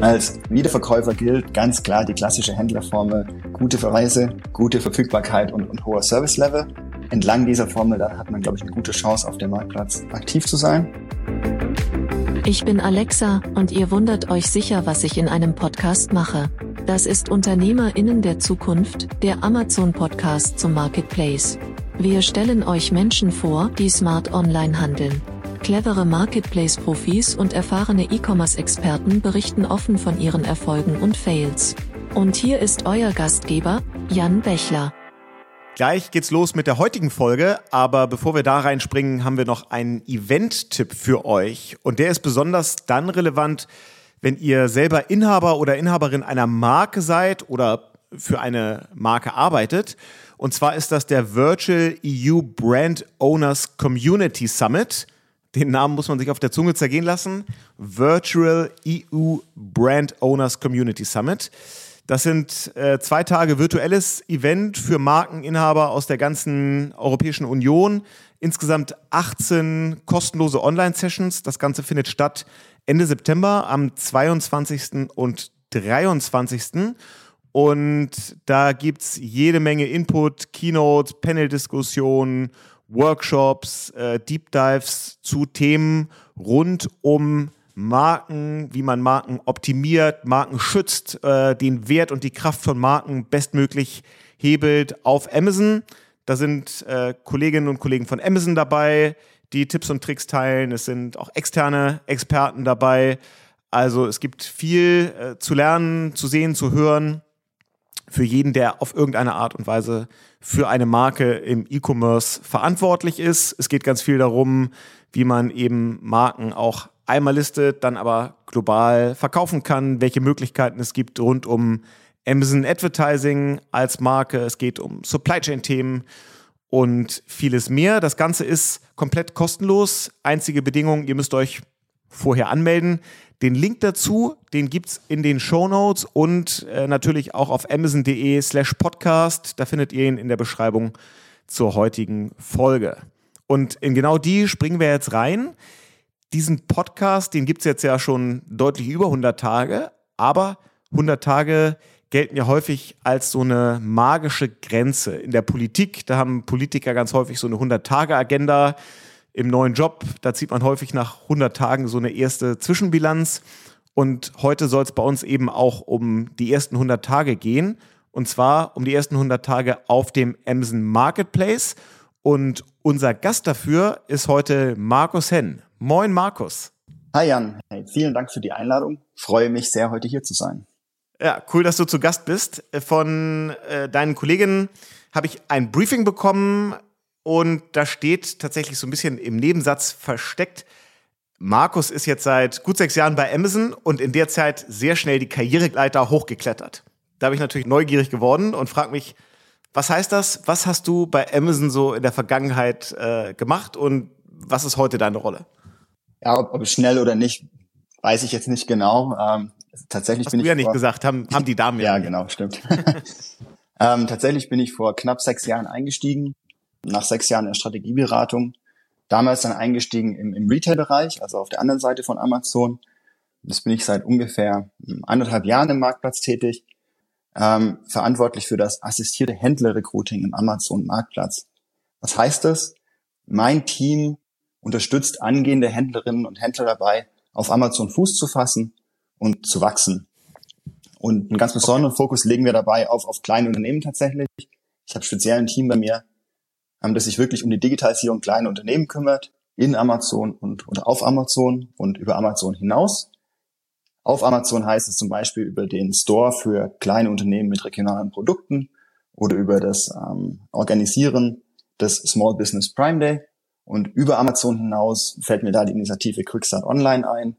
Als Wiederverkäufer gilt ganz klar die klassische Händlerformel gute Verweise, gute Verfügbarkeit und, und hoher Service-Level. Entlang dieser Formel, hat man, glaube ich, eine gute Chance, auf dem Marktplatz aktiv zu sein. Ich bin Alexa und ihr wundert euch sicher, was ich in einem Podcast mache. Das ist Unternehmerinnen der Zukunft, der Amazon Podcast zum Marketplace. Wir stellen euch Menschen vor, die smart online handeln. Clevere Marketplace-Profis und erfahrene E-Commerce-Experten berichten offen von ihren Erfolgen und Fails. Und hier ist euer Gastgeber, Jan Bechler. Gleich geht's los mit der heutigen Folge, aber bevor wir da reinspringen, haben wir noch einen Event-Tipp für euch. Und der ist besonders dann relevant, wenn ihr selber Inhaber oder Inhaberin einer Marke seid oder für eine Marke arbeitet. Und zwar ist das der Virtual EU Brand Owners Community Summit. Den Namen muss man sich auf der Zunge zergehen lassen. Virtual EU Brand Owners Community Summit. Das sind äh, zwei Tage virtuelles Event für Markeninhaber aus der ganzen Europäischen Union. Insgesamt 18 kostenlose Online-Sessions. Das Ganze findet statt Ende September am 22. und 23. Und da gibt es jede Menge Input, Keynotes, Panel-Diskussionen Workshops, äh, Deep Dives zu Themen rund um Marken, wie man Marken optimiert, Marken schützt, äh, den Wert und die Kraft von Marken bestmöglich hebelt auf Amazon. Da sind äh, Kolleginnen und Kollegen von Amazon dabei, die Tipps und Tricks teilen. Es sind auch externe Experten dabei. Also es gibt viel äh, zu lernen, zu sehen, zu hören für jeden, der auf irgendeine Art und Weise für eine Marke im E-Commerce verantwortlich ist. Es geht ganz viel darum, wie man eben Marken auch einmal listet, dann aber global verkaufen kann, welche Möglichkeiten es gibt rund um Amazon Advertising als Marke. Es geht um Supply Chain Themen und vieles mehr. Das Ganze ist komplett kostenlos. Einzige Bedingung, ihr müsst euch vorher anmelden. Den Link dazu, den gibt es in den Show Notes und äh, natürlich auch auf amazon.de slash podcast. Da findet ihr ihn in der Beschreibung zur heutigen Folge. Und in genau die springen wir jetzt rein. Diesen Podcast, den gibt es jetzt ja schon deutlich über 100 Tage, aber 100 Tage gelten ja häufig als so eine magische Grenze in der Politik. Da haben Politiker ganz häufig so eine 100-Tage-Agenda im neuen Job, da zieht man häufig nach 100 Tagen so eine erste Zwischenbilanz. Und heute soll es bei uns eben auch um die ersten 100 Tage gehen. Und zwar um die ersten 100 Tage auf dem Amazon Marketplace. Und unser Gast dafür ist heute Markus Henn. Moin, Markus. Hi Jan, hey, vielen Dank für die Einladung. freue mich sehr, heute hier zu sein. Ja, cool, dass du zu Gast bist. Von äh, deinen Kolleginnen habe ich ein Briefing bekommen und da steht tatsächlich so ein bisschen im Nebensatz versteckt, Markus ist jetzt seit gut sechs Jahren bei Amazon und in der Zeit sehr schnell die Karriereleiter hochgeklettert. Da habe ich natürlich neugierig geworden und frage mich, was heißt das? Was hast du bei Amazon so in der Vergangenheit äh, gemacht und was ist heute deine Rolle? Ja, ob, ob schnell oder nicht, weiß ich jetzt nicht genau. Ähm, tatsächlich hast bin du ich ja nicht gesagt, haben, haben die Damen ja. ja, genau, stimmt. ähm, tatsächlich bin ich vor knapp sechs Jahren eingestiegen nach sechs Jahren in der Strategieberatung, damals dann eingestiegen im, im Retail-Bereich, also auf der anderen Seite von Amazon. Das bin ich seit ungefähr anderthalb Jahren im Marktplatz tätig, ähm, verantwortlich für das assistierte Händler-Recruiting im Amazon-Marktplatz. Was heißt das? Mein Team unterstützt angehende Händlerinnen und Händler dabei, auf Amazon Fuß zu fassen und zu wachsen. Und einen ganz besonderen Fokus legen wir dabei auf, auf kleine Unternehmen tatsächlich. Ich habe speziell ein Team bei mir, das sich wirklich um die Digitalisierung kleiner Unternehmen kümmert, in Amazon und oder auf Amazon und über Amazon hinaus. Auf Amazon heißt es zum Beispiel über den Store für kleine Unternehmen mit regionalen Produkten oder über das ähm, Organisieren des Small Business Prime Day. Und über Amazon hinaus fällt mir da die Initiative Quickstart Online ein,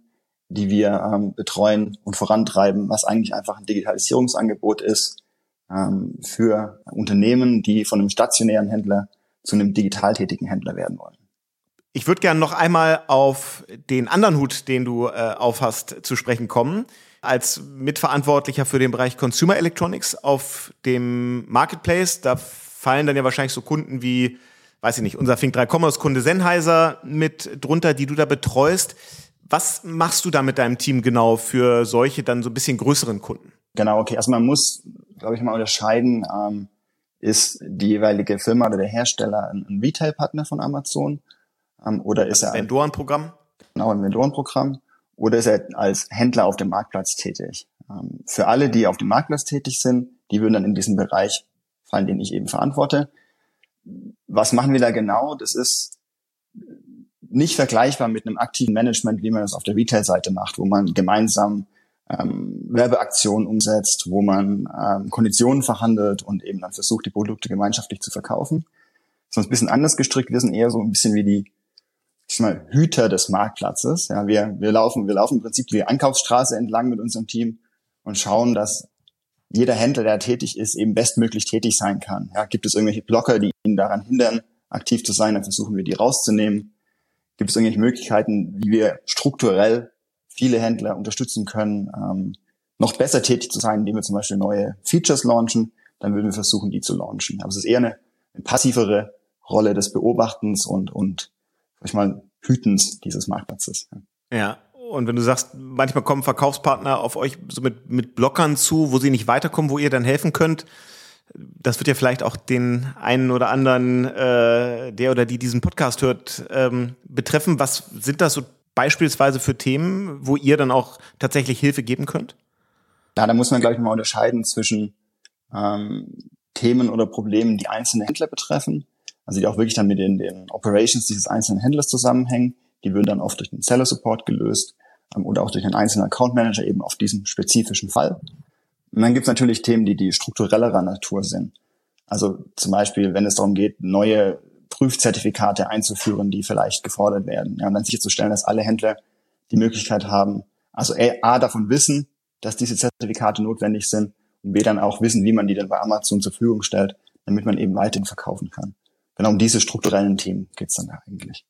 die wir ähm, betreuen und vorantreiben, was eigentlich einfach ein Digitalisierungsangebot ist ähm, für Unternehmen, die von einem stationären Händler zu einem digital tätigen Händler werden wollen. Ich würde gerne noch einmal auf den anderen Hut, den du äh, aufhast, zu sprechen kommen. Als Mitverantwortlicher für den Bereich Consumer Electronics auf dem Marketplace, da fallen dann ja wahrscheinlich so Kunden wie, weiß ich nicht, unser Fink 3 Commerce Kunde Sennheiser mit drunter, die du da betreust. Was machst du da mit deinem Team genau für solche dann so ein bisschen größeren Kunden? Genau, okay. Also man muss, glaube ich, mal unterscheiden, ähm, ist die jeweilige Firma oder der Hersteller ein, Retail-Partner von Amazon ähm, oder ist er ein Vendorenprogramm? Genau, ein Vendorenprogramm oder ist er als Händler auf dem Marktplatz tätig? Ähm, für alle, die auf dem Marktplatz tätig sind, die würden dann in diesen Bereich fallen, den ich eben verantworte. Was machen wir da genau? Das ist nicht vergleichbar mit einem aktiven Management, wie man das auf der Retail-Seite macht, wo man gemeinsam ähm, Werbeaktionen umsetzt, wo man ähm, Konditionen verhandelt und eben dann versucht, die Produkte gemeinschaftlich zu verkaufen. Das ist ein bisschen anders gestrickt. Wir sind eher so ein bisschen wie die ich mal, Hüter des Marktplatzes. Ja, wir, wir laufen, wir laufen im Prinzip die Einkaufsstraße entlang mit unserem Team und schauen, dass jeder Händler, der tätig ist, eben bestmöglich tätig sein kann. Ja, gibt es irgendwelche Blocker, die ihn daran hindern, aktiv zu sein, dann versuchen wir die rauszunehmen. Gibt es irgendwelche Möglichkeiten, wie wir strukturell viele Händler unterstützen können, ähm, noch besser tätig zu sein, indem wir zum Beispiel neue Features launchen, dann würden wir versuchen, die zu launchen. Aber es ist eher eine, eine passivere Rolle des Beobachtens und, und sag ich mal, Hütens dieses Marktplatzes. Ja. Und wenn du sagst, manchmal kommen Verkaufspartner auf euch so mit, mit Blockern zu, wo sie nicht weiterkommen, wo ihr dann helfen könnt, das wird ja vielleicht auch den einen oder anderen, äh, der oder die diesen Podcast hört, ähm, betreffen. Was sind das so beispielsweise für Themen, wo ihr dann auch tatsächlich Hilfe geben könnt? Ja, da muss man, glaube ich, mal unterscheiden zwischen ähm, Themen oder Problemen, die einzelne Händler betreffen, also die auch wirklich dann mit den, den Operations dieses einzelnen Händlers zusammenhängen. Die würden dann oft durch den Seller Support gelöst ähm, oder auch durch einen einzelnen Account Manager eben auf diesen spezifischen Fall. Und dann gibt es natürlich Themen, die die strukturellerer Natur sind. Also zum Beispiel, wenn es darum geht, neue Prüfzertifikate einzuführen, die vielleicht gefordert werden. Ja, und dann sicherzustellen, dass alle Händler die Möglichkeit haben, also A, davon wissen, dass diese Zertifikate notwendig sind und B, dann auch wissen, wie man die dann bei Amazon zur Verfügung stellt, damit man eben weiterhin verkaufen kann. Genau um diese strukturellen Themen geht's dann da eigentlich.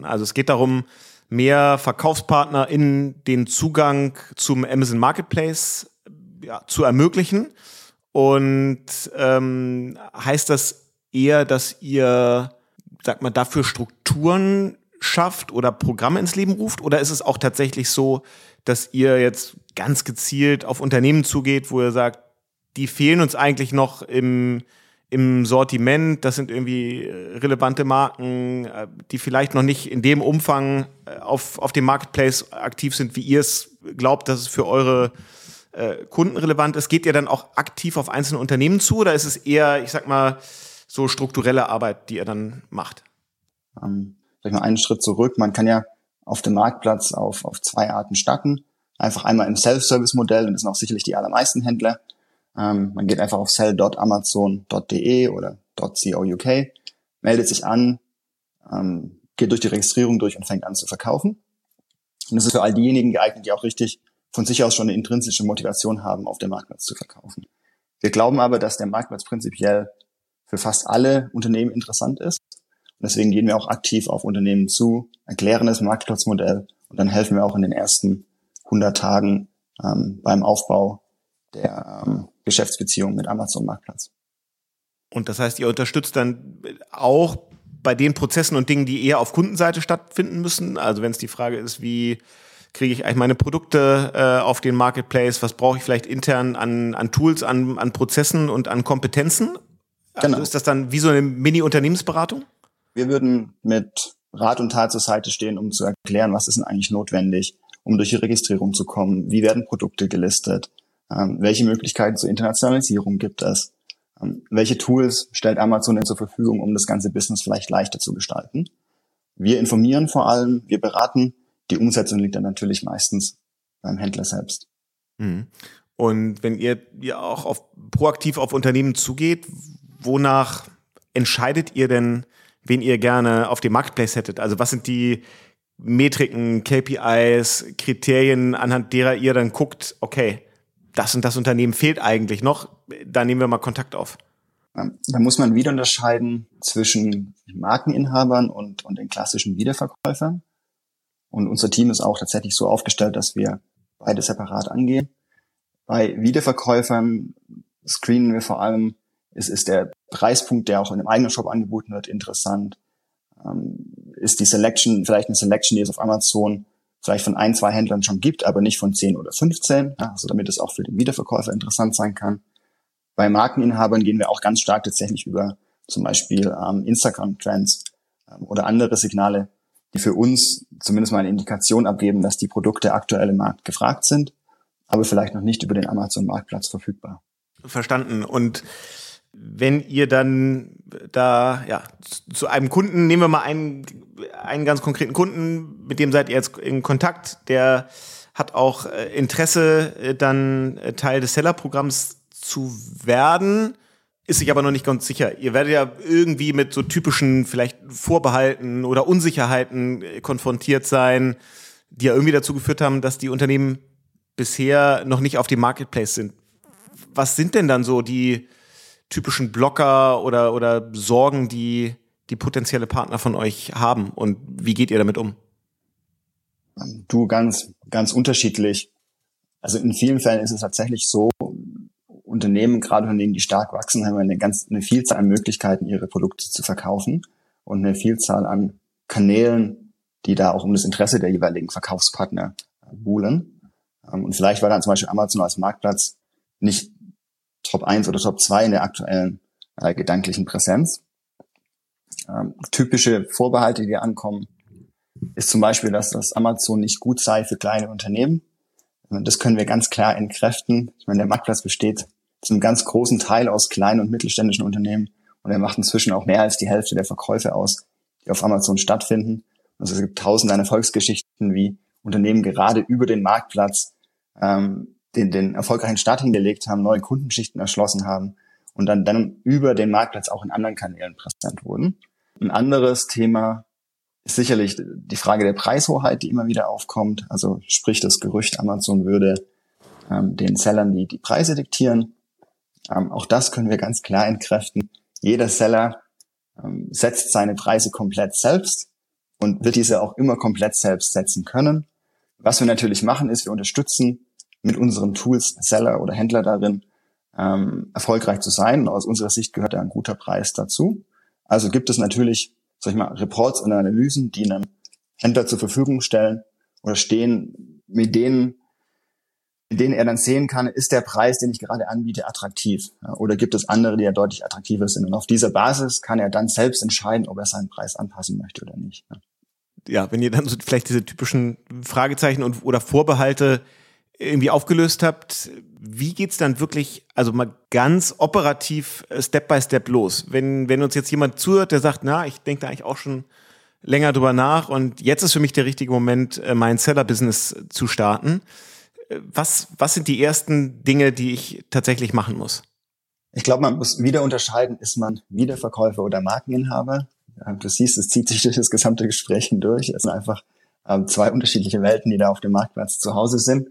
Also es geht darum, mehr Verkaufspartner in den Zugang zum Amazon Marketplace ja, zu ermöglichen. Und ähm, heißt das eher, dass ihr, sag mal, dafür Strukturen schafft oder Programme ins Leben ruft? Oder ist es auch tatsächlich so, dass ihr jetzt ganz gezielt auf Unternehmen zugeht, wo ihr sagt, die fehlen uns eigentlich noch im, im Sortiment, das sind irgendwie äh, relevante Marken, äh, die vielleicht noch nicht in dem Umfang äh, auf, auf dem Marketplace aktiv sind, wie ihr es glaubt, dass es für eure äh, Kunden relevant ist. Geht ihr dann auch aktiv auf einzelne Unternehmen zu oder ist es eher, ich sag mal, so strukturelle Arbeit, die er dann macht? Ähm, ich mal einen Schritt zurück. Man kann ja auf dem Marktplatz auf, auf zwei Arten starten. Einfach einmal im Self-Service-Modell, und das sind auch sicherlich die allermeisten Händler. Ähm, man geht einfach auf sell.amazon.de oder .co.uk, meldet sich an, ähm, geht durch die Registrierung durch und fängt an zu verkaufen. Und das ist für all diejenigen geeignet, die auch richtig von sich aus schon eine intrinsische Motivation haben, auf dem Marktplatz zu verkaufen. Wir glauben aber, dass der Marktplatz prinzipiell für fast alle Unternehmen interessant ist. Und deswegen gehen wir auch aktiv auf Unternehmen zu, erklären das Marktplatzmodell und dann helfen wir auch in den ersten 100 Tagen ähm, beim Aufbau der ähm, Geschäftsbeziehung mit Amazon Marktplatz. Und das heißt, ihr unterstützt dann auch bei den Prozessen und Dingen, die eher auf Kundenseite stattfinden müssen. Also wenn es die Frage ist, wie kriege ich eigentlich meine Produkte äh, auf den Marketplace, was brauche ich vielleicht intern an, an Tools, an, an Prozessen und an Kompetenzen? Also genau. ist das dann wie so eine Mini-Unternehmensberatung? Wir würden mit Rat und Tat zur Seite stehen, um zu erklären, was ist denn eigentlich notwendig, um durch die Registrierung zu kommen, wie werden Produkte gelistet, ähm, welche Möglichkeiten zur Internationalisierung gibt es, ähm, welche Tools stellt Amazon denn zur Verfügung, um das ganze Business vielleicht leichter zu gestalten. Wir informieren vor allem, wir beraten, die Umsetzung liegt dann natürlich meistens beim Händler selbst. Mhm. Und wenn ihr ja auch auf, proaktiv auf Unternehmen zugeht, wonach entscheidet ihr denn, wen ihr gerne auf dem Marketplace hättet? Also was sind die Metriken, KPIs, Kriterien, anhand derer ihr dann guckt, okay, das und das Unternehmen fehlt eigentlich noch, da nehmen wir mal Kontakt auf. Ähm, da muss man wieder unterscheiden zwischen Markeninhabern und, und den klassischen Wiederverkäufern. Und unser Team ist auch tatsächlich so aufgestellt, dass wir beide separat angehen. Bei Wiederverkäufern screenen wir vor allem ist, ist der Preispunkt, der auch in dem eigenen Shop angeboten wird, interessant? Ähm, ist die Selection, vielleicht eine Selection, die es auf Amazon vielleicht von ein, zwei Händlern schon gibt, aber nicht von zehn oder 15, also damit es auch für den Wiederverkäufer interessant sein kann. Bei Markeninhabern gehen wir auch ganz stark tatsächlich über zum Beispiel ähm, Instagram-Trends ähm, oder andere Signale, die für uns zumindest mal eine Indikation abgeben, dass die Produkte aktuell im Markt gefragt sind, aber vielleicht noch nicht über den Amazon-Marktplatz verfügbar. Verstanden. Und wenn ihr dann da ja zu einem Kunden, nehmen wir mal einen, einen ganz konkreten Kunden, mit dem seid ihr jetzt in Kontakt, der hat auch äh, Interesse, äh, dann äh, Teil des Seller-Programms zu werden, ist sich aber noch nicht ganz sicher. Ihr werdet ja irgendwie mit so typischen vielleicht Vorbehalten oder Unsicherheiten konfrontiert sein, die ja irgendwie dazu geführt haben, dass die Unternehmen bisher noch nicht auf dem Marketplace sind. Was sind denn dann so die typischen Blocker oder, oder Sorgen, die die potenzielle Partner von euch haben und wie geht ihr damit um? Du ganz, ganz unterschiedlich. Also in vielen Fällen ist es tatsächlich so, Unternehmen, gerade Unternehmen, die stark wachsen, haben eine ganz, eine Vielzahl an Möglichkeiten, ihre Produkte zu verkaufen und eine Vielzahl an Kanälen, die da auch um das Interesse der jeweiligen Verkaufspartner buhlen. Ähm, und vielleicht war dann zum Beispiel Amazon als Marktplatz nicht Top 1 oder Top 2 in der aktuellen äh, gedanklichen Präsenz. Ähm, typische Vorbehalte, die ankommen, ist zum Beispiel, dass das Amazon nicht gut sei für kleine Unternehmen. Das können wir ganz klar entkräften. Ich meine, der Marktplatz besteht zu einem ganz großen Teil aus kleinen und mittelständischen Unternehmen und er macht inzwischen auch mehr als die Hälfte der Verkäufe aus, die auf Amazon stattfinden. Also es gibt tausende Erfolgsgeschichten, wie Unternehmen gerade über den Marktplatz ähm, den, den erfolgreichen Start hingelegt haben, neue Kundenschichten erschlossen haben und dann, dann über den Marktplatz auch in anderen Kanälen präsent wurden. Ein anderes Thema ist sicherlich die Frage der Preishoheit, die immer wieder aufkommt. Also sprich das Gerücht, Amazon würde ähm, den Sellern die, die Preise diktieren. Ähm, auch das können wir ganz klar entkräften. Jeder Seller ähm, setzt seine Preise komplett selbst und wird diese auch immer komplett selbst setzen können. Was wir natürlich machen, ist, wir unterstützen mit unseren Tools Seller oder Händler darin, ähm, erfolgreich zu sein. Aus unserer Sicht gehört da ein guter Preis dazu. Also gibt es natürlich, sag ich mal, Reports und Analysen, die einem Händler zur Verfügung stellen oder stehen, mit denen, mit denen er dann sehen kann, ist der Preis, den ich gerade anbiete, attraktiv? Oder gibt es andere, die ja deutlich attraktiver sind? Und auf dieser Basis kann er dann selbst entscheiden, ob er seinen Preis anpassen möchte oder nicht. Ja, wenn ihr dann so vielleicht diese typischen Fragezeichen und, oder Vorbehalte irgendwie aufgelöst habt, wie geht's dann wirklich, also mal ganz operativ äh, Step by Step los? Wenn, wenn uns jetzt jemand zuhört, der sagt, na, ich denke da eigentlich auch schon länger drüber nach und jetzt ist für mich der richtige Moment, äh, mein Seller-Business zu starten. Äh, was, was sind die ersten Dinge, die ich tatsächlich machen muss? Ich glaube, man muss wieder unterscheiden, ist man Wiederverkäufer oder Markeninhaber? Du siehst, es zieht sich durch das gesamte Gespräch hindurch. Es sind einfach ähm, zwei unterschiedliche Welten, die da auf dem Marktplatz zu Hause sind.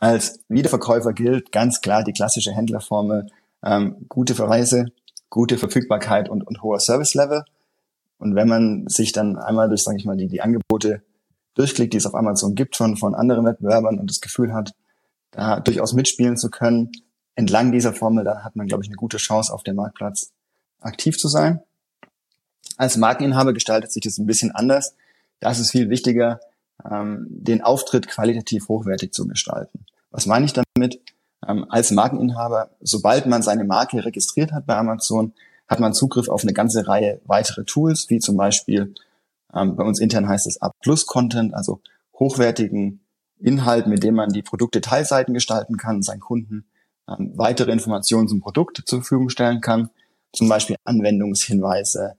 Als Wiederverkäufer gilt ganz klar die klassische Händlerformel, ähm, gute Verweise, gute Verfügbarkeit und, und hoher Service-Level. Und wenn man sich dann einmal durch, sage ich mal, die, die Angebote durchklickt, die es auf Amazon gibt von, von anderen Wettbewerbern und das Gefühl hat, da durchaus mitspielen zu können, entlang dieser Formel, dann hat man, glaube ich, eine gute Chance, auf dem Marktplatz aktiv zu sein. Als Markeninhaber gestaltet sich das ein bisschen anders. Da ist viel wichtiger, ähm, den Auftritt qualitativ hochwertig zu gestalten. Was meine ich damit? Ähm, als Markeninhaber, sobald man seine Marke registriert hat bei Amazon, hat man Zugriff auf eine ganze Reihe weitere Tools, wie zum Beispiel ähm, bei uns intern heißt es A-Plus-Content, also hochwertigen Inhalt, mit dem man die Produktdetailseiten gestalten kann, seinen Kunden ähm, weitere Informationen zum Produkt zur Verfügung stellen kann, zum Beispiel Anwendungshinweise,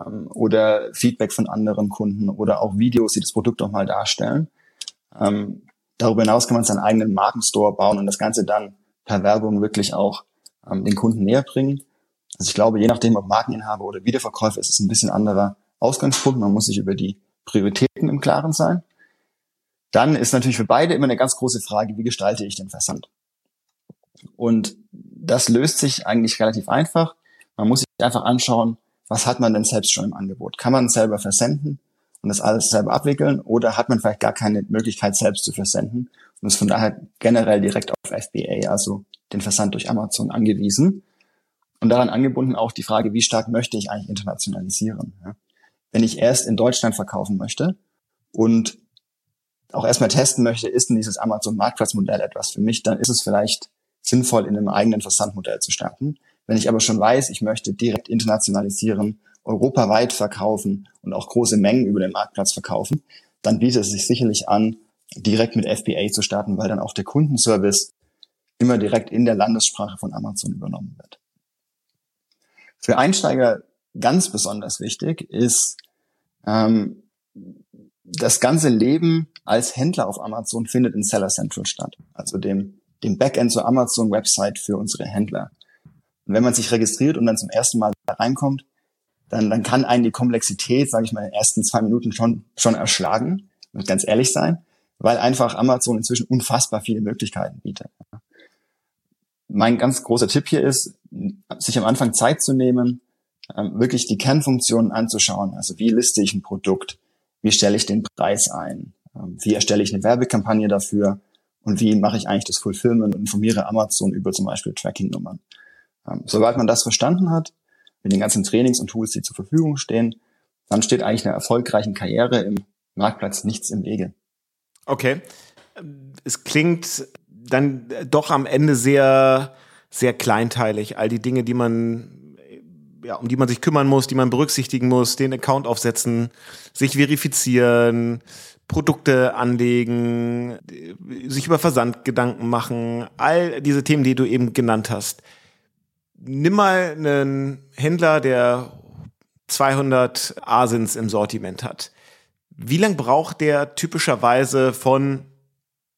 ähm, oder Feedback von anderen Kunden oder auch Videos, die das Produkt nochmal darstellen. Ähm, darüber hinaus kann man seinen eigenen Markenstore bauen und das Ganze dann per Werbung wirklich auch ähm, den Kunden näher bringen. Also ich glaube, je nachdem, ob Markeninhaber oder Wiederverkäufer, ist es ein bisschen anderer Ausgangspunkt. Man muss sich über die Prioritäten im Klaren sein. Dann ist natürlich für beide immer eine ganz große Frage, wie gestalte ich den Versand? Und das löst sich eigentlich relativ einfach. Man muss sich einfach anschauen, was hat man denn selbst schon im Angebot? Kann man selber versenden und das alles selber abwickeln oder hat man vielleicht gar keine Möglichkeit selbst zu versenden und ist von daher generell direkt auf FBA, also den Versand durch Amazon angewiesen? Und daran angebunden auch die Frage, wie stark möchte ich eigentlich internationalisieren? Ja? Wenn ich erst in Deutschland verkaufen möchte und auch erstmal testen möchte, ist denn dieses Amazon-Marktplatzmodell etwas für mich, dann ist es vielleicht sinnvoll, in einem eigenen Versandmodell zu starten. Wenn ich aber schon weiß, ich möchte direkt internationalisieren, europaweit verkaufen und auch große Mengen über den Marktplatz verkaufen, dann bietet es sich sicherlich an, direkt mit FBA zu starten, weil dann auch der Kundenservice immer direkt in der Landessprache von Amazon übernommen wird. Für Einsteiger ganz besonders wichtig ist, ähm, das ganze Leben als Händler auf Amazon findet in Seller Central statt, also dem, dem Backend zur Amazon-Website für unsere Händler. Und wenn man sich registriert und dann zum ersten Mal da reinkommt, dann, dann kann einen die Komplexität, sage ich mal, in den ersten zwei Minuten schon, schon erschlagen, muss ganz ehrlich sein, weil einfach Amazon inzwischen unfassbar viele Möglichkeiten bietet. Mein ganz großer Tipp hier ist, sich am Anfang Zeit zu nehmen, ähm, wirklich die Kernfunktionen anzuschauen. Also wie liste ich ein Produkt? Wie stelle ich den Preis ein? Ähm, wie erstelle ich eine Werbekampagne dafür? Und wie mache ich eigentlich das Fulfillment und informiere Amazon über zum Beispiel Tracking-Nummern? Ähm, sobald man das verstanden hat, mit den ganzen Trainings und Tools, die zur Verfügung stehen, dann steht eigentlich einer erfolgreichen Karriere im Marktplatz nichts im Wege. Okay. Es klingt dann doch am Ende sehr, sehr kleinteilig. All die Dinge, die man, ja, um die man sich kümmern muss, die man berücksichtigen muss, den Account aufsetzen, sich verifizieren, Produkte anlegen, sich über Versand Gedanken machen, all diese Themen, die du eben genannt hast nimm mal einen Händler, der 200 Asins im Sortiment hat. Wie lang braucht der typischerweise von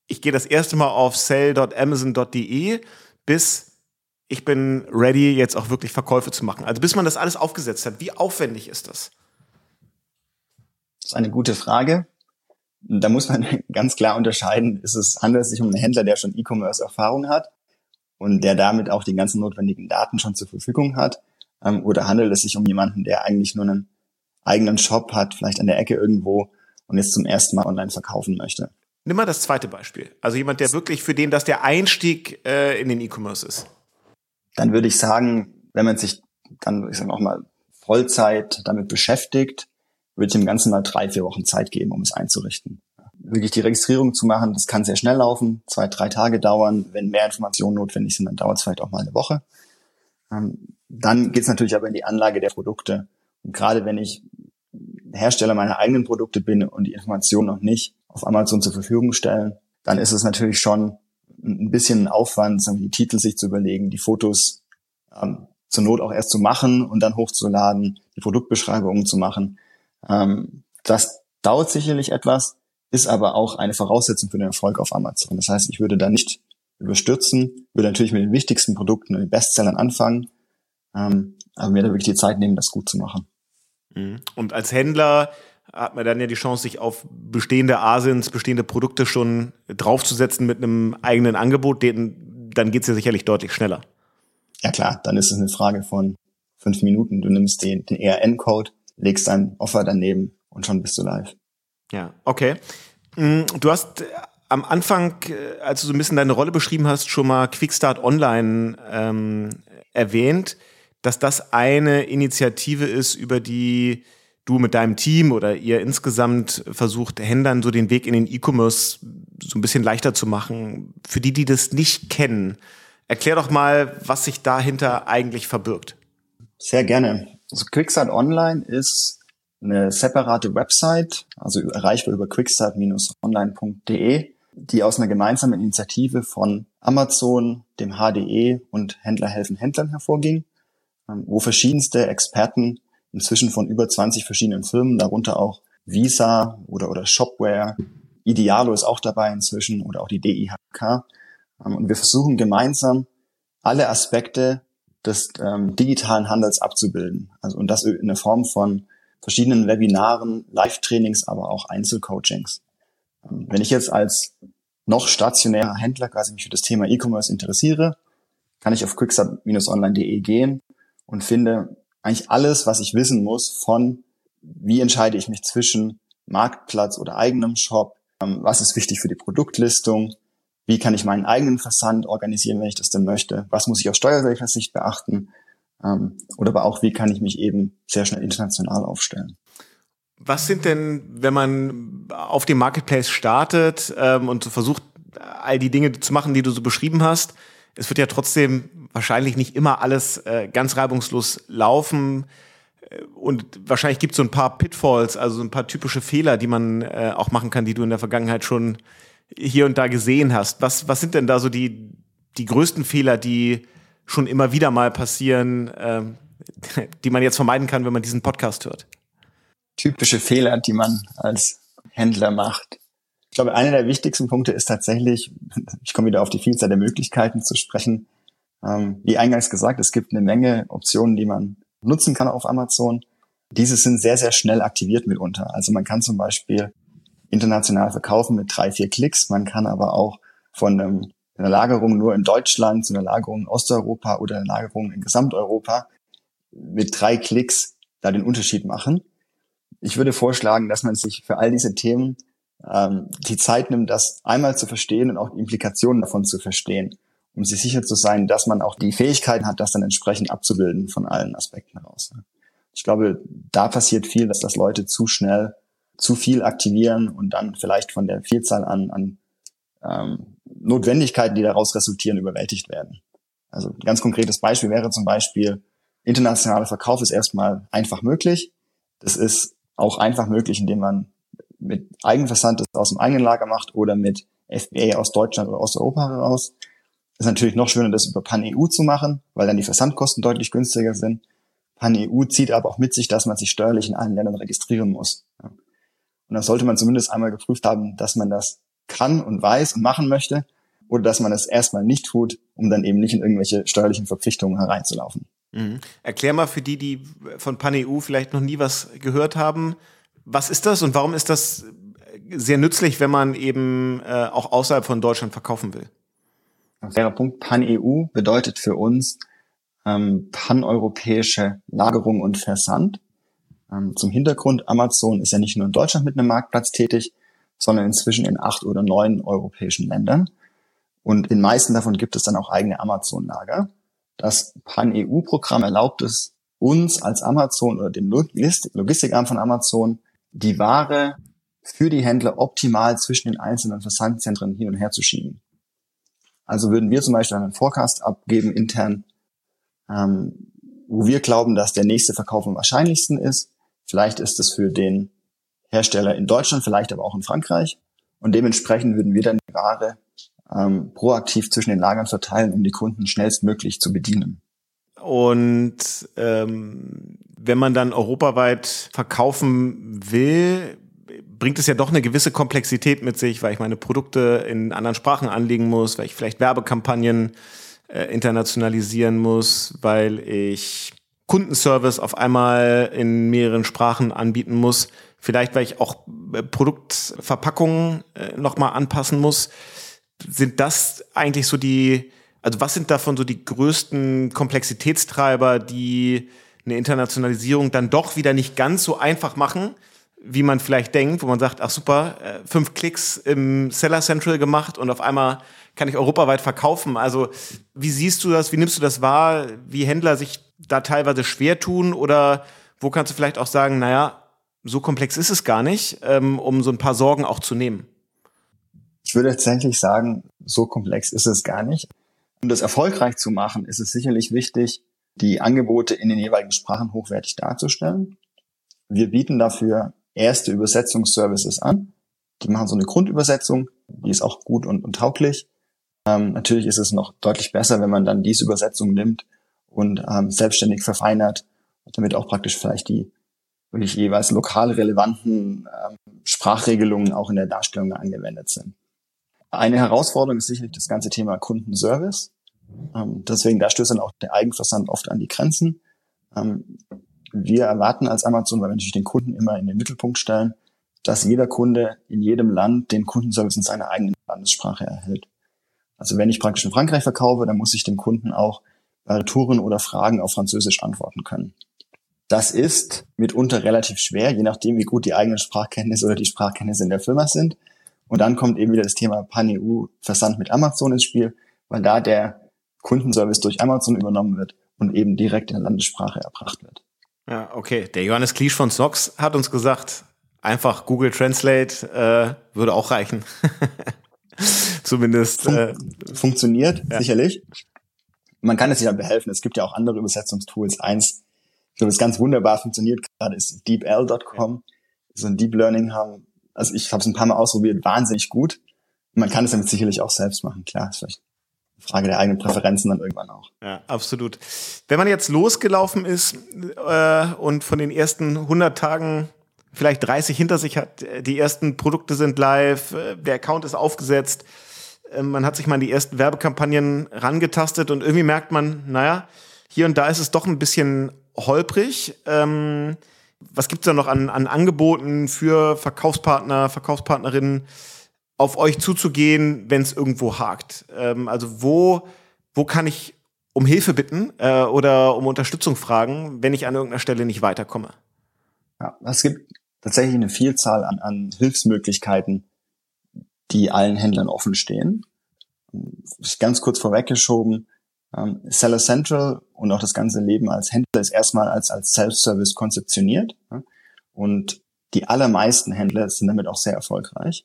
ich gehe das erste Mal auf sell.amazon.de bis ich bin ready, jetzt auch wirklich Verkäufe zu machen. Also bis man das alles aufgesetzt hat. Wie aufwendig ist das? Das ist eine gute Frage. Da muss man ganz klar unterscheiden, ist es, handelt sich um einen Händler, der schon E-Commerce-Erfahrung hat und der damit auch die ganzen notwendigen Daten schon zur Verfügung hat? Ähm, oder handelt es sich um jemanden, der eigentlich nur einen eigenen Shop hat, vielleicht an der Ecke irgendwo und jetzt zum ersten Mal online verkaufen möchte? Nimm mal das zweite Beispiel. Also jemand, der wirklich für den das der Einstieg äh, in den E-Commerce ist. Dann würde ich sagen, wenn man sich dann, ich sage auch mal, Vollzeit damit beschäftigt, würde ich dem Ganzen mal drei, vier Wochen Zeit geben, um es einzurichten wirklich die Registrierung zu machen. Das kann sehr schnell laufen, zwei, drei Tage dauern. Wenn mehr Informationen notwendig sind, dann dauert es vielleicht auch mal eine Woche. Ähm, dann geht es natürlich aber in die Anlage der Produkte. Und gerade wenn ich Hersteller meiner eigenen Produkte bin und die Informationen noch nicht auf Amazon zur Verfügung stellen, dann ist es natürlich schon ein bisschen Aufwand, die Titel sich zu überlegen, die Fotos ähm, zur Not auch erst zu machen und dann hochzuladen, die Produktbeschreibungen zu machen. Ähm, das dauert sicherlich etwas, ist aber auch eine Voraussetzung für den Erfolg auf Amazon. Das heißt, ich würde da nicht überstürzen, würde natürlich mit den wichtigsten Produkten und den Bestsellern anfangen, ähm, aber mir da wirklich die Zeit nehmen, das gut zu machen. Mhm. Und als Händler hat man dann ja die Chance, sich auf bestehende Asins, bestehende Produkte schon draufzusetzen mit einem eigenen Angebot, den, dann geht's ja sicherlich deutlich schneller. Ja klar, dann ist es eine Frage von fünf Minuten. Du nimmst den, den ERN-Code, legst dein Offer daneben und schon bist du live. Ja, okay. Mm, du hast äh, am Anfang, äh, als du so ein bisschen deine Rolle beschrieben hast, schon mal Quickstart Online ähm, erwähnt, dass das eine Initiative ist, über die du mit deinem Team oder ihr insgesamt versucht, Händlern so den Weg in den E-Commerce so ein bisschen leichter zu machen. Für die, die das nicht kennen, erklär doch mal, was sich dahinter eigentlich verbirgt. Sehr gerne. Also Quickstart Online ist eine separate Website, also erreichbar über quickstart-online.de, die aus einer gemeinsamen Initiative von Amazon, dem HDE und Händler helfen Händlern hervorging, ähm, wo verschiedenste Experten inzwischen von über 20 verschiedenen Firmen, darunter auch Visa oder, oder Shopware, Idealo ist auch dabei inzwischen oder auch die DIHK. Ähm, und wir versuchen gemeinsam alle Aspekte des ähm, digitalen Handels abzubilden. Also und das in der Form von verschiedenen Webinaren, Live-Trainings, aber auch Einzelcoachings. Ähm, wenn ich jetzt als noch stationärer Händler quasi mich für das Thema E-Commerce interessiere, kann ich auf quickstart-online.de gehen und finde eigentlich alles, was ich wissen muss von, wie entscheide ich mich zwischen Marktplatz oder eigenem Shop, ähm, was ist wichtig für die Produktlistung, wie kann ich meinen eigenen Versand organisieren, wenn ich das denn möchte, was muss ich aus steuerlicher Sicht beachten, ähm, oder aber auch, wie kann ich mich eben sehr schnell international aufstellen. Was sind denn, wenn man auf dem Marketplace startet ähm, und versucht, all die Dinge zu machen, die du so beschrieben hast? Es wird ja trotzdem wahrscheinlich nicht immer alles äh, ganz reibungslos laufen. Äh, und wahrscheinlich gibt es so ein paar Pitfalls, also so ein paar typische Fehler, die man äh, auch machen kann, die du in der Vergangenheit schon hier und da gesehen hast. Was, was sind denn da so die, die größten Fehler, die schon immer wieder mal passieren, äh, die man jetzt vermeiden kann, wenn man diesen Podcast hört? Typische Fehler, die man als Händler macht. Ich glaube, einer der wichtigsten Punkte ist tatsächlich, ich komme wieder auf die Vielzahl der Möglichkeiten zu sprechen. Ähm, wie eingangs gesagt, es gibt eine Menge Optionen, die man nutzen kann auf Amazon. Diese sind sehr, sehr schnell aktiviert mitunter. Also man kann zum Beispiel international verkaufen mit drei, vier Klicks. Man kann aber auch von einem, einer Lagerung nur in Deutschland zu einer Lagerung in Osteuropa oder einer Lagerung in Gesamteuropa mit drei Klicks da den Unterschied machen. Ich würde vorschlagen, dass man sich für all diese Themen ähm, die Zeit nimmt, das einmal zu verstehen und auch die Implikationen davon zu verstehen, um sich sicher zu sein, dass man auch die Fähigkeiten hat, das dann entsprechend abzubilden von allen Aspekten heraus. Ich glaube, da passiert viel, dass das Leute zu schnell zu viel aktivieren und dann vielleicht von der Vielzahl an, an ähm, Notwendigkeiten, die daraus resultieren, überwältigt werden. Also ein ganz konkretes Beispiel wäre zum Beispiel, internationaler Verkauf ist erstmal einfach möglich. Das ist auch einfach möglich, indem man mit Eigenversand das aus dem eigenen Lager macht oder mit FBA aus Deutschland oder aus Europa heraus. Ist natürlich noch schöner, das über Pan-EU zu machen, weil dann die Versandkosten deutlich günstiger sind. Pan-EU zieht aber auch mit sich, dass man sich steuerlich in allen Ländern registrieren muss. Und dann sollte man zumindest einmal geprüft haben, dass man das kann und weiß und machen möchte oder dass man es erstmal nicht tut, um dann eben nicht in irgendwelche steuerlichen Verpflichtungen hereinzulaufen. Mhm. Erklär mal für die, die von PanEU vielleicht noch nie was gehört haben, was ist das und warum ist das sehr nützlich, wenn man eben äh, auch außerhalb von Deutschland verkaufen will? Fairer Punkt. Pan-EU bedeutet für uns ähm, paneuropäische Lagerung und Versand. Ähm, zum Hintergrund, Amazon ist ja nicht nur in Deutschland mit einem Marktplatz tätig, sondern inzwischen in acht oder neun europäischen Ländern. Und in meisten davon gibt es dann auch eigene Amazon-Lager. Das Pan-EU-Programm erlaubt es uns als Amazon oder dem Logistikarm von Amazon, die Ware für die Händler optimal zwischen den einzelnen Versandzentren hin und her zu schieben. Also würden wir zum Beispiel einen Forecast abgeben intern, ähm, wo wir glauben, dass der nächste Verkauf am wahrscheinlichsten ist, Vielleicht ist es für den Hersteller in Deutschland, vielleicht aber auch in Frankreich. Und dementsprechend würden wir dann die Ware ähm, proaktiv zwischen den Lagern verteilen, um die Kunden schnellstmöglich zu bedienen. Und ähm, wenn man dann europaweit verkaufen will, bringt es ja doch eine gewisse Komplexität mit sich, weil ich meine Produkte in anderen Sprachen anlegen muss, weil ich vielleicht Werbekampagnen äh, internationalisieren muss, weil ich Kundenservice auf einmal in mehreren Sprachen anbieten muss. Vielleicht, weil ich auch äh, Produktverpackungen äh, nochmal anpassen muss. Sind das eigentlich so die, also was sind davon so die größten Komplexitätstreiber, die eine Internationalisierung dann doch wieder nicht ganz so einfach machen, wie man vielleicht denkt, wo man sagt, ach super, äh, fünf Klicks im Seller Central gemacht und auf einmal kann ich europaweit verkaufen. Also wie siehst du das, wie nimmst du das wahr, wie Händler sich da teilweise schwer tun oder wo kannst du vielleicht auch sagen, naja, so komplex ist es gar nicht, ähm, um so ein paar Sorgen auch zu nehmen? Ich würde tatsächlich sagen, so komplex ist es gar nicht. Um das erfolgreich zu machen, ist es sicherlich wichtig, die Angebote in den jeweiligen Sprachen hochwertig darzustellen. Wir bieten dafür erste Übersetzungsservices an. Die machen so eine Grundübersetzung, die ist auch gut und, und tauglich. Ähm, natürlich ist es noch deutlich besser, wenn man dann diese Übersetzung nimmt und ähm, selbstständig verfeinert, damit auch praktisch vielleicht die wirklich jeweils lokal relevanten ähm, Sprachregelungen auch in der Darstellung angewendet sind. Eine Herausforderung ist sicherlich das ganze Thema Kundenservice. Ähm, deswegen, da stößt dann auch der Eigenversand oft an die Grenzen. Ähm, wir erwarten als Amazon, weil wir natürlich den Kunden immer in den Mittelpunkt stellen, dass jeder Kunde in jedem Land den Kundenservice in seiner eigenen Landessprache erhält. Also wenn ich praktisch in Frankreich verkaufe, dann muss ich dem Kunden auch bei Retouren oder Fragen auf Französisch antworten können. Das ist mitunter relativ schwer, je nachdem, wie gut die eigenen Sprachkenntnisse oder die Sprachkenntnisse in der Firma sind. Und dann kommt eben wieder das Thema Pan-EU-Versand mit Amazon ins Spiel, weil da der Kundenservice durch Amazon übernommen wird und eben direkt in der Landessprache erbracht wird. Ja, okay. Der Johannes Kliesch von Snox hat uns gesagt, einfach Google Translate äh, würde auch reichen. Zumindest. Fun äh, funktioniert, ja. sicherlich. Man kann es sich dann behelfen. Es gibt ja auch andere Übersetzungstools. Eins, ich glaube, das ganz wunderbar funktioniert gerade, ist deepl.com. So ein Deep Learning haben. Also ich habe es ein paar Mal ausprobiert, wahnsinnig gut. Man kann es damit sicherlich auch selbst machen, klar. Ist vielleicht Frage der eigenen Präferenzen dann irgendwann auch. Ja, absolut. Wenn man jetzt losgelaufen ist äh, und von den ersten 100 Tagen vielleicht 30 hinter sich hat, die ersten Produkte sind live, äh, der Account ist aufgesetzt, äh, man hat sich mal in die ersten Werbekampagnen rangetastet und irgendwie merkt man, naja, hier und da ist es doch ein bisschen holprig. Ähm, was gibt's da noch an, an Angeboten für Verkaufspartner, Verkaufspartnerinnen? auf euch zuzugehen, wenn es irgendwo hakt? Ähm, also wo, wo kann ich um Hilfe bitten äh, oder um Unterstützung fragen, wenn ich an irgendeiner Stelle nicht weiterkomme? Ja, es gibt tatsächlich eine Vielzahl an, an Hilfsmöglichkeiten, die allen Händlern offen stehen. Ganz kurz vorweggeschoben, ähm, Seller Central und auch das ganze Leben als Händler ist erstmal als, als Self-Service konzeptioniert. Ja? Und die allermeisten Händler sind damit auch sehr erfolgreich.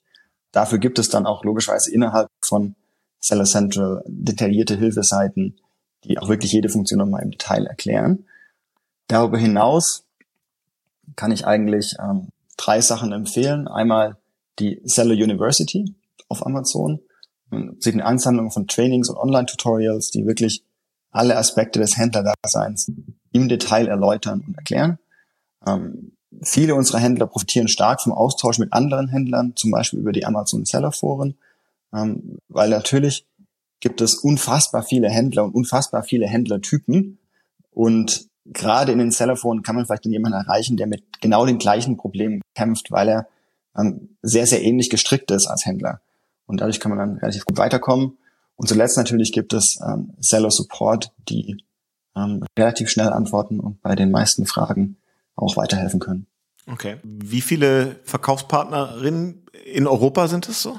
Dafür gibt es dann auch logischerweise innerhalb von Seller Central detaillierte Hilfeseiten, die auch wirklich jede Funktion nochmal im Detail erklären. Darüber hinaus kann ich eigentlich ähm, drei Sachen empfehlen. Einmal die Seller University auf Amazon. Sich eine Ansammlung von Trainings und Online-Tutorials, die wirklich alle Aspekte des Händlerdaseins im Detail erläutern und erklären. Ähm, Viele unserer Händler profitieren stark vom Austausch mit anderen Händlern, zum Beispiel über die Amazon Seller Foren, ähm, weil natürlich gibt es unfassbar viele Händler und unfassbar viele Händlertypen und gerade in den Sellerforen kann man vielleicht jemanden erreichen, der mit genau den gleichen Problemen kämpft, weil er ähm, sehr, sehr ähnlich gestrickt ist als Händler. Und dadurch kann man dann relativ gut weiterkommen. Und zuletzt natürlich gibt es ähm, Seller Support, die ähm, relativ schnell antworten und bei den meisten Fragen auch weiterhelfen können. Okay. Wie viele Verkaufspartnerinnen in Europa sind es so?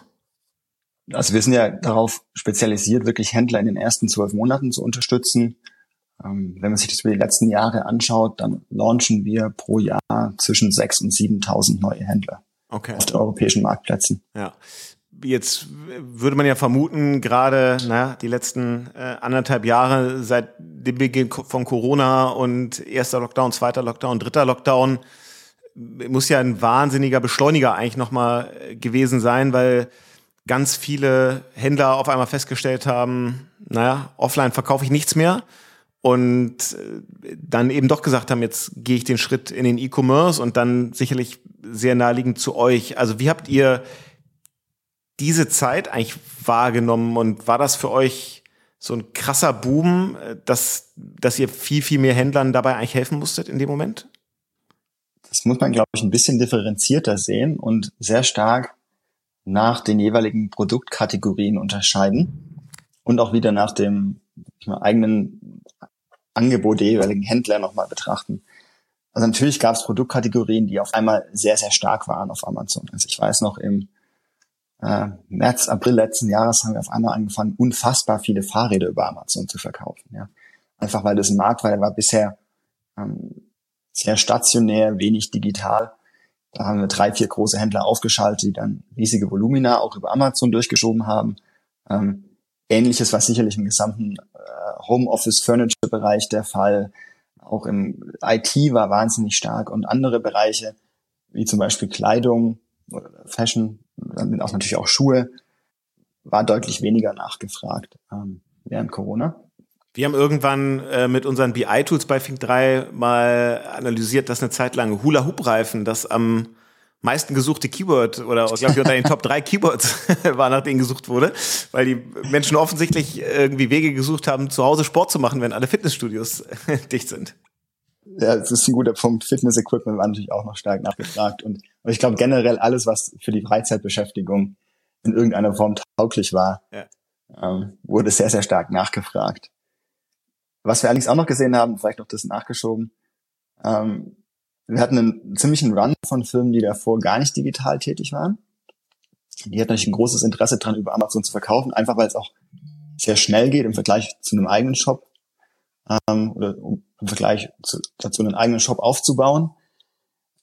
Also wir sind ja darauf spezialisiert, wirklich Händler in den ersten zwölf Monaten zu unterstützen. Ähm, wenn man sich das über die letzten Jahre anschaut, dann launchen wir pro Jahr zwischen 6.000 und 7.000 neue Händler okay. auf den europäischen Marktplätzen. Ja. Jetzt würde man ja vermuten, gerade na, die letzten äh, anderthalb Jahre seit dem Beginn von Corona und erster Lockdown, zweiter Lockdown, dritter Lockdown, muss ja ein wahnsinniger Beschleuniger eigentlich nochmal gewesen sein, weil ganz viele Händler auf einmal festgestellt haben, naja, offline verkaufe ich nichts mehr und äh, dann eben doch gesagt haben, jetzt gehe ich den Schritt in den E-Commerce und dann sicherlich sehr naheliegend zu euch. Also wie habt ihr diese Zeit eigentlich wahrgenommen und war das für euch so ein krasser Boom, äh, dass, dass ihr viel, viel mehr Händlern dabei eigentlich helfen musstet in dem Moment? Das muss man, glaube ich, ein bisschen differenzierter sehen und sehr stark nach den jeweiligen Produktkategorien unterscheiden und auch wieder nach dem eigenen Angebot der jeweiligen Händler nochmal betrachten. Also natürlich gab es Produktkategorien, die auf einmal sehr, sehr stark waren auf Amazon. Also ich weiß noch, im äh, März, April letzten Jahres haben wir auf einmal angefangen, unfassbar viele Fahrräder über Amazon zu verkaufen. Ja. Einfach weil das ein Markt war, der war bisher ähm, sehr stationär, wenig digital. Da haben wir drei, vier große Händler aufgeschaltet, die dann riesige Volumina auch über Amazon durchgeschoben haben. Ähm, Ähnliches war sicherlich im gesamten äh, Homeoffice-Furniture-Bereich der Fall. Auch im IT war wahnsinnig stark und andere Bereiche, wie zum Beispiel Kleidung Fashion, dann auch natürlich auch Schuhe, war deutlich weniger nachgefragt ähm, während Corona. Wir haben irgendwann äh, mit unseren BI-Tools bei Fink 3 mal analysiert, dass eine Zeit lang Hula-Hoop-Reifen das am meisten gesuchte Keyword oder glaube ich unter den Top 3 Keywords war, nach denen gesucht wurde, weil die Menschen offensichtlich irgendwie Wege gesucht haben, zu Hause Sport zu machen, wenn alle Fitnessstudios dicht sind. Ja, das ist ein guter Punkt. Fitness-Equipment war natürlich auch noch stark nachgefragt. Und ich glaube generell alles, was für die Freizeitbeschäftigung in irgendeiner Form tauglich war, ja. ähm, wurde sehr, sehr stark nachgefragt. Was wir allerdings auch noch gesehen haben, vielleicht noch das nachgeschoben, ähm, wir hatten einen ziemlichen Run von Firmen, die davor gar nicht digital tätig waren. Die hatten natürlich ein großes Interesse dran, über Amazon zu verkaufen, einfach weil es auch sehr schnell geht im Vergleich zu einem eigenen Shop ähm, oder um, im Vergleich zu, dazu einen eigenen Shop aufzubauen.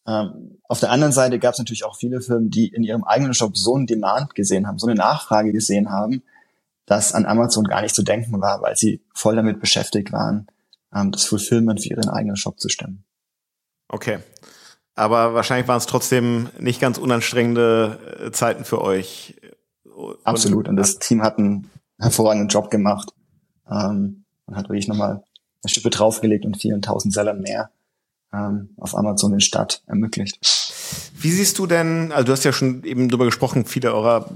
Ähm, auf der anderen Seite gab es natürlich auch viele Firmen, die in ihrem eigenen Shop so einen Demand gesehen haben, so eine Nachfrage gesehen haben, dass an Amazon gar nicht zu denken war, weil sie voll damit beschäftigt waren, ähm, das Fulfillment für ihren eigenen Shop zu stemmen. Okay. Aber wahrscheinlich waren es trotzdem nicht ganz unanstrengende äh, Zeiten für euch. Absolut. Und das Team hat einen hervorragenden Job gemacht ähm, und hat wirklich nochmal eine Schippe draufgelegt und vielen tausend Sellern mehr ähm, auf Amazon in Stadt ermöglicht. Wie siehst du denn, also du hast ja schon eben darüber gesprochen, viele eurer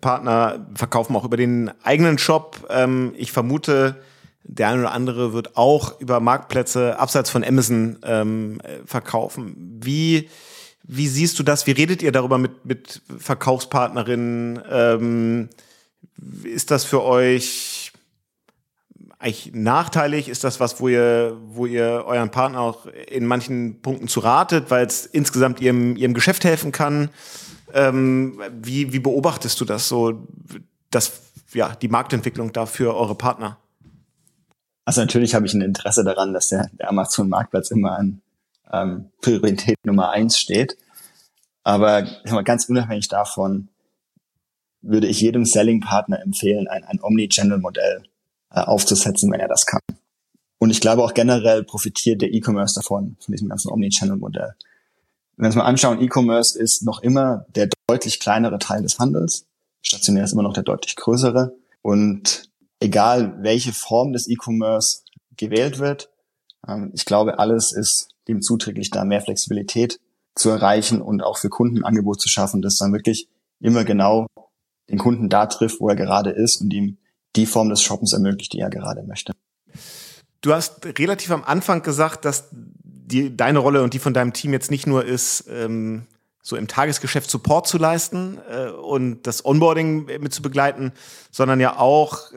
Partner verkaufen auch über den eigenen Shop. Ähm, ich vermute, der eine oder andere wird auch über Marktplätze abseits von Amazon ähm, verkaufen. Wie, wie siehst du das? Wie redet ihr darüber mit, mit Verkaufspartnerinnen? Ähm, ist das für euch eigentlich nachteilig? Ist das was, wo ihr, wo ihr euren Partner auch in manchen Punkten zu ratet, weil es insgesamt ihrem, ihrem Geschäft helfen kann? Ähm, wie, wie beobachtest du das so, das, ja, die Marktentwicklung da für eure Partner? Also natürlich habe ich ein Interesse daran, dass der, der Amazon-Marktplatz immer an ähm, Priorität Nummer eins steht. Aber mal, ganz unabhängig davon würde ich jedem Selling-Partner empfehlen, ein, ein Omni-Channel-Modell äh, aufzusetzen, wenn er das kann. Und ich glaube auch generell profitiert der E-Commerce davon, von diesem ganzen Omni-Channel-Modell. Wenn wir uns mal anschauen, E-Commerce ist noch immer der deutlich kleinere Teil des Handels. Stationär ist immer noch der deutlich größere. Und egal welche Form des E-Commerce gewählt wird, ähm, ich glaube, alles ist dem zuträglich da, mehr Flexibilität zu erreichen und auch für Kunden ein Angebot zu schaffen, das dann wirklich immer genau den Kunden da trifft, wo er gerade ist und ihm die Form des Shoppens ermöglicht, die er gerade möchte. Du hast relativ am Anfang gesagt, dass die, deine Rolle und die von deinem Team jetzt nicht nur ist, ähm, so im Tagesgeschäft Support zu leisten äh, und das Onboarding mit zu begleiten, sondern ja auch,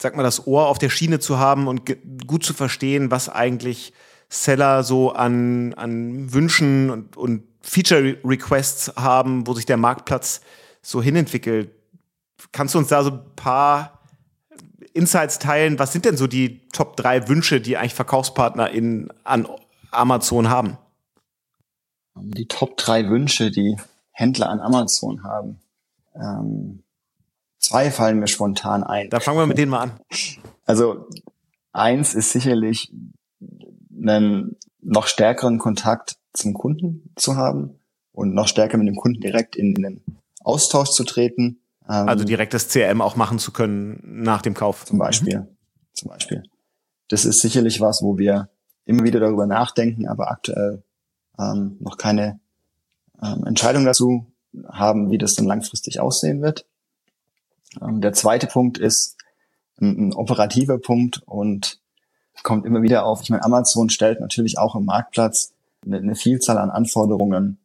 sag mal, das Ohr auf der Schiene zu haben und gut zu verstehen, was eigentlich Seller so an, an Wünschen und, und Feature-Requests haben, wo sich der Marktplatz so hinentwickelt. Kannst du uns da so ein paar Insights teilen. Was sind denn so die Top drei Wünsche, die eigentlich Verkaufspartner in, an Amazon haben? Die Top drei Wünsche, die Händler an Amazon haben. Ähm, zwei fallen mir spontan ein. Da fangen wir mit denen mal an. Also eins ist sicherlich einen noch stärkeren Kontakt zum Kunden zu haben und noch stärker mit dem Kunden direkt in, in den Austausch zu treten. Ähm, also direkt das CRM auch machen zu können nach dem Kauf. Zum Beispiel. Mhm. Zum Beispiel. Das ist sicherlich was, wo wir immer wieder darüber nachdenken, aber aktuell ähm, noch keine ähm, Entscheidung dazu haben, wie das dann langfristig aussehen wird. Ähm, der zweite Punkt ist ein, ein operativer Punkt und kommt immer wieder auf. Ich meine, Amazon stellt natürlich auch im Marktplatz eine, eine Vielzahl an Anforderungen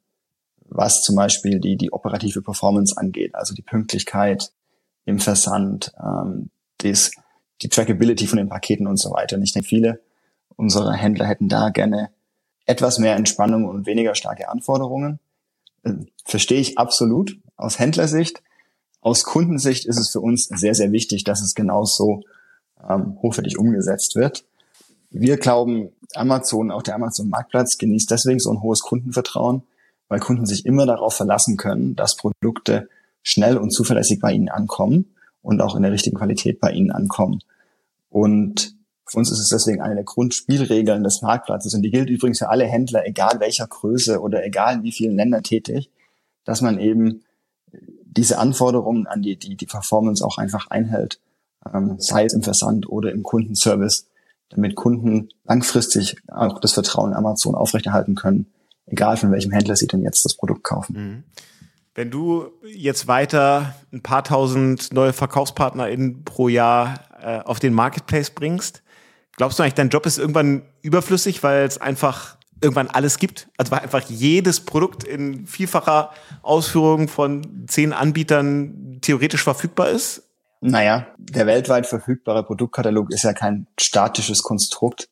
was zum Beispiel die, die operative Performance angeht, also die Pünktlichkeit im Versand, ähm, dies, die Trackability von den Paketen und so weiter. Und ich denke, viele unserer Händler hätten da gerne etwas mehr Entspannung und weniger starke Anforderungen. Äh, verstehe ich absolut aus Händlersicht. Aus Kundensicht ist es für uns sehr, sehr wichtig, dass es genauso ähm, hochwertig umgesetzt wird. Wir glauben, Amazon, auch der Amazon-Marktplatz genießt deswegen so ein hohes Kundenvertrauen, weil Kunden sich immer darauf verlassen können, dass Produkte schnell und zuverlässig bei ihnen ankommen und auch in der richtigen Qualität bei ihnen ankommen. Und für uns ist es deswegen eine der Grundspielregeln des Marktplatzes und die gilt übrigens für alle Händler, egal welcher Größe oder egal in wie vielen Ländern tätig, dass man eben diese Anforderungen an die, die, die Performance auch einfach einhält, ähm, sei es im Versand oder im Kundenservice, damit Kunden langfristig auch das Vertrauen in Amazon aufrechterhalten können egal von welchem Händler sie denn jetzt das Produkt kaufen. Mhm. Wenn du jetzt weiter ein paar tausend neue VerkaufspartnerInnen pro Jahr äh, auf den Marketplace bringst, glaubst du eigentlich, dein Job ist irgendwann überflüssig, weil es einfach irgendwann alles gibt? Also weil einfach jedes Produkt in vielfacher Ausführung von zehn Anbietern theoretisch verfügbar ist? Naja, der weltweit verfügbare Produktkatalog ist ja kein statisches Konstrukt,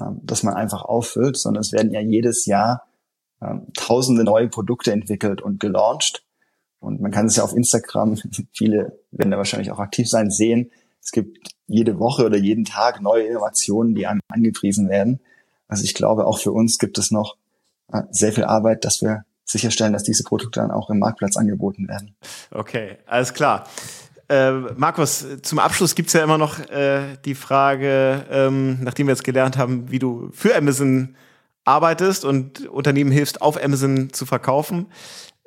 ähm, das man einfach auffüllt, sondern es werden ja jedes Jahr tausende neue Produkte entwickelt und gelauncht. Und man kann es ja auf Instagram, viele werden da wahrscheinlich auch aktiv sein, sehen. Es gibt jede Woche oder jeden Tag neue Innovationen, die einem angepriesen werden. Also ich glaube, auch für uns gibt es noch äh, sehr viel Arbeit, dass wir sicherstellen, dass diese Produkte dann auch im Marktplatz angeboten werden. Okay, alles klar. Äh, Markus, zum Abschluss gibt's ja immer noch äh, die Frage, ähm, nachdem wir jetzt gelernt haben, wie du für Amazon arbeitest und Unternehmen hilfst, auf Amazon zu verkaufen.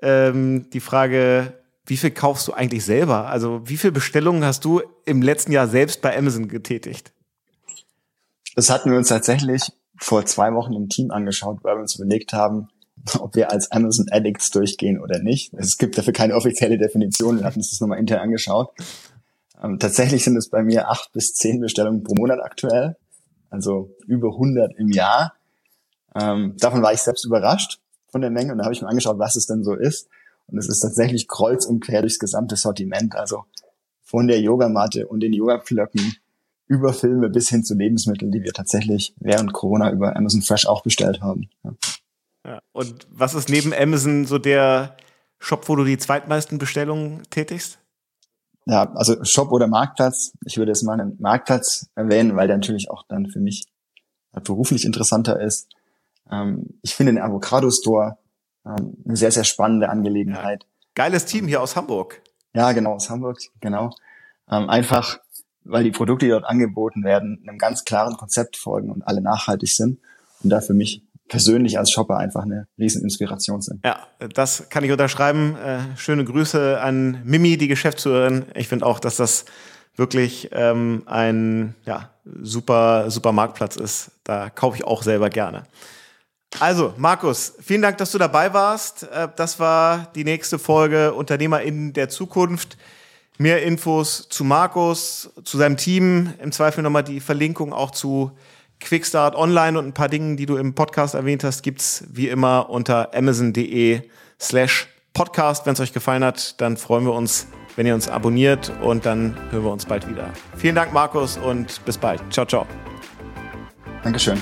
Ähm, die Frage, wie viel kaufst du eigentlich selber? Also wie viele Bestellungen hast du im letzten Jahr selbst bei Amazon getätigt? Das hatten wir uns tatsächlich vor zwei Wochen im Team angeschaut, weil wir uns überlegt haben, ob wir als Amazon Addicts durchgehen oder nicht. Es gibt dafür keine offizielle Definition. Wir hatten uns das nochmal intern angeschaut. Ähm, tatsächlich sind es bei mir acht bis zehn Bestellungen pro Monat aktuell. Also über 100 im Jahr. Ähm, davon war ich selbst überrascht von der Menge und da habe ich mir angeschaut, was es denn so ist. Und es ist tatsächlich kreuz und quer durchs gesamte Sortiment. Also von der Yogamatte und den Yoga-Pflöcken über Filme bis hin zu Lebensmitteln, die wir tatsächlich während Corona über Amazon Fresh auch bestellt haben. Ja. Ja. Und was ist neben Amazon so der Shop, wo du die zweitmeisten Bestellungen tätigst? Ja, also Shop oder Marktplatz. Ich würde jetzt mal einen Marktplatz erwähnen, weil der natürlich auch dann für mich beruflich interessanter ist. Ähm, ich finde den Avocado Store ähm, eine sehr, sehr spannende Angelegenheit. Geiles Team hier aus Hamburg. Ja, genau, aus Hamburg, genau. Ähm, einfach, weil die Produkte, die dort angeboten werden, einem ganz klaren Konzept folgen und alle nachhaltig sind und da für mich persönlich als Shopper einfach eine riesen Inspiration sind. Ja, das kann ich unterschreiben. Äh, schöne Grüße an Mimi, die Geschäftsführerin. Ich finde auch, dass das wirklich ähm, ein ja, super, super Marktplatz ist. Da kaufe ich auch selber gerne. Also, Markus, vielen Dank, dass du dabei warst. Äh, das war die nächste Folge Unternehmer in der Zukunft. Mehr Infos zu Markus, zu seinem Team, im Zweifel nochmal die Verlinkung auch zu Quickstart Online und ein paar Dingen, die du im Podcast erwähnt hast, gibt's wie immer unter amazon.de slash podcast. Wenn es euch gefallen hat, dann freuen wir uns, wenn ihr uns abonniert und dann hören wir uns bald wieder. Vielen Dank, Markus, und bis bald. Ciao, ciao. Dankeschön.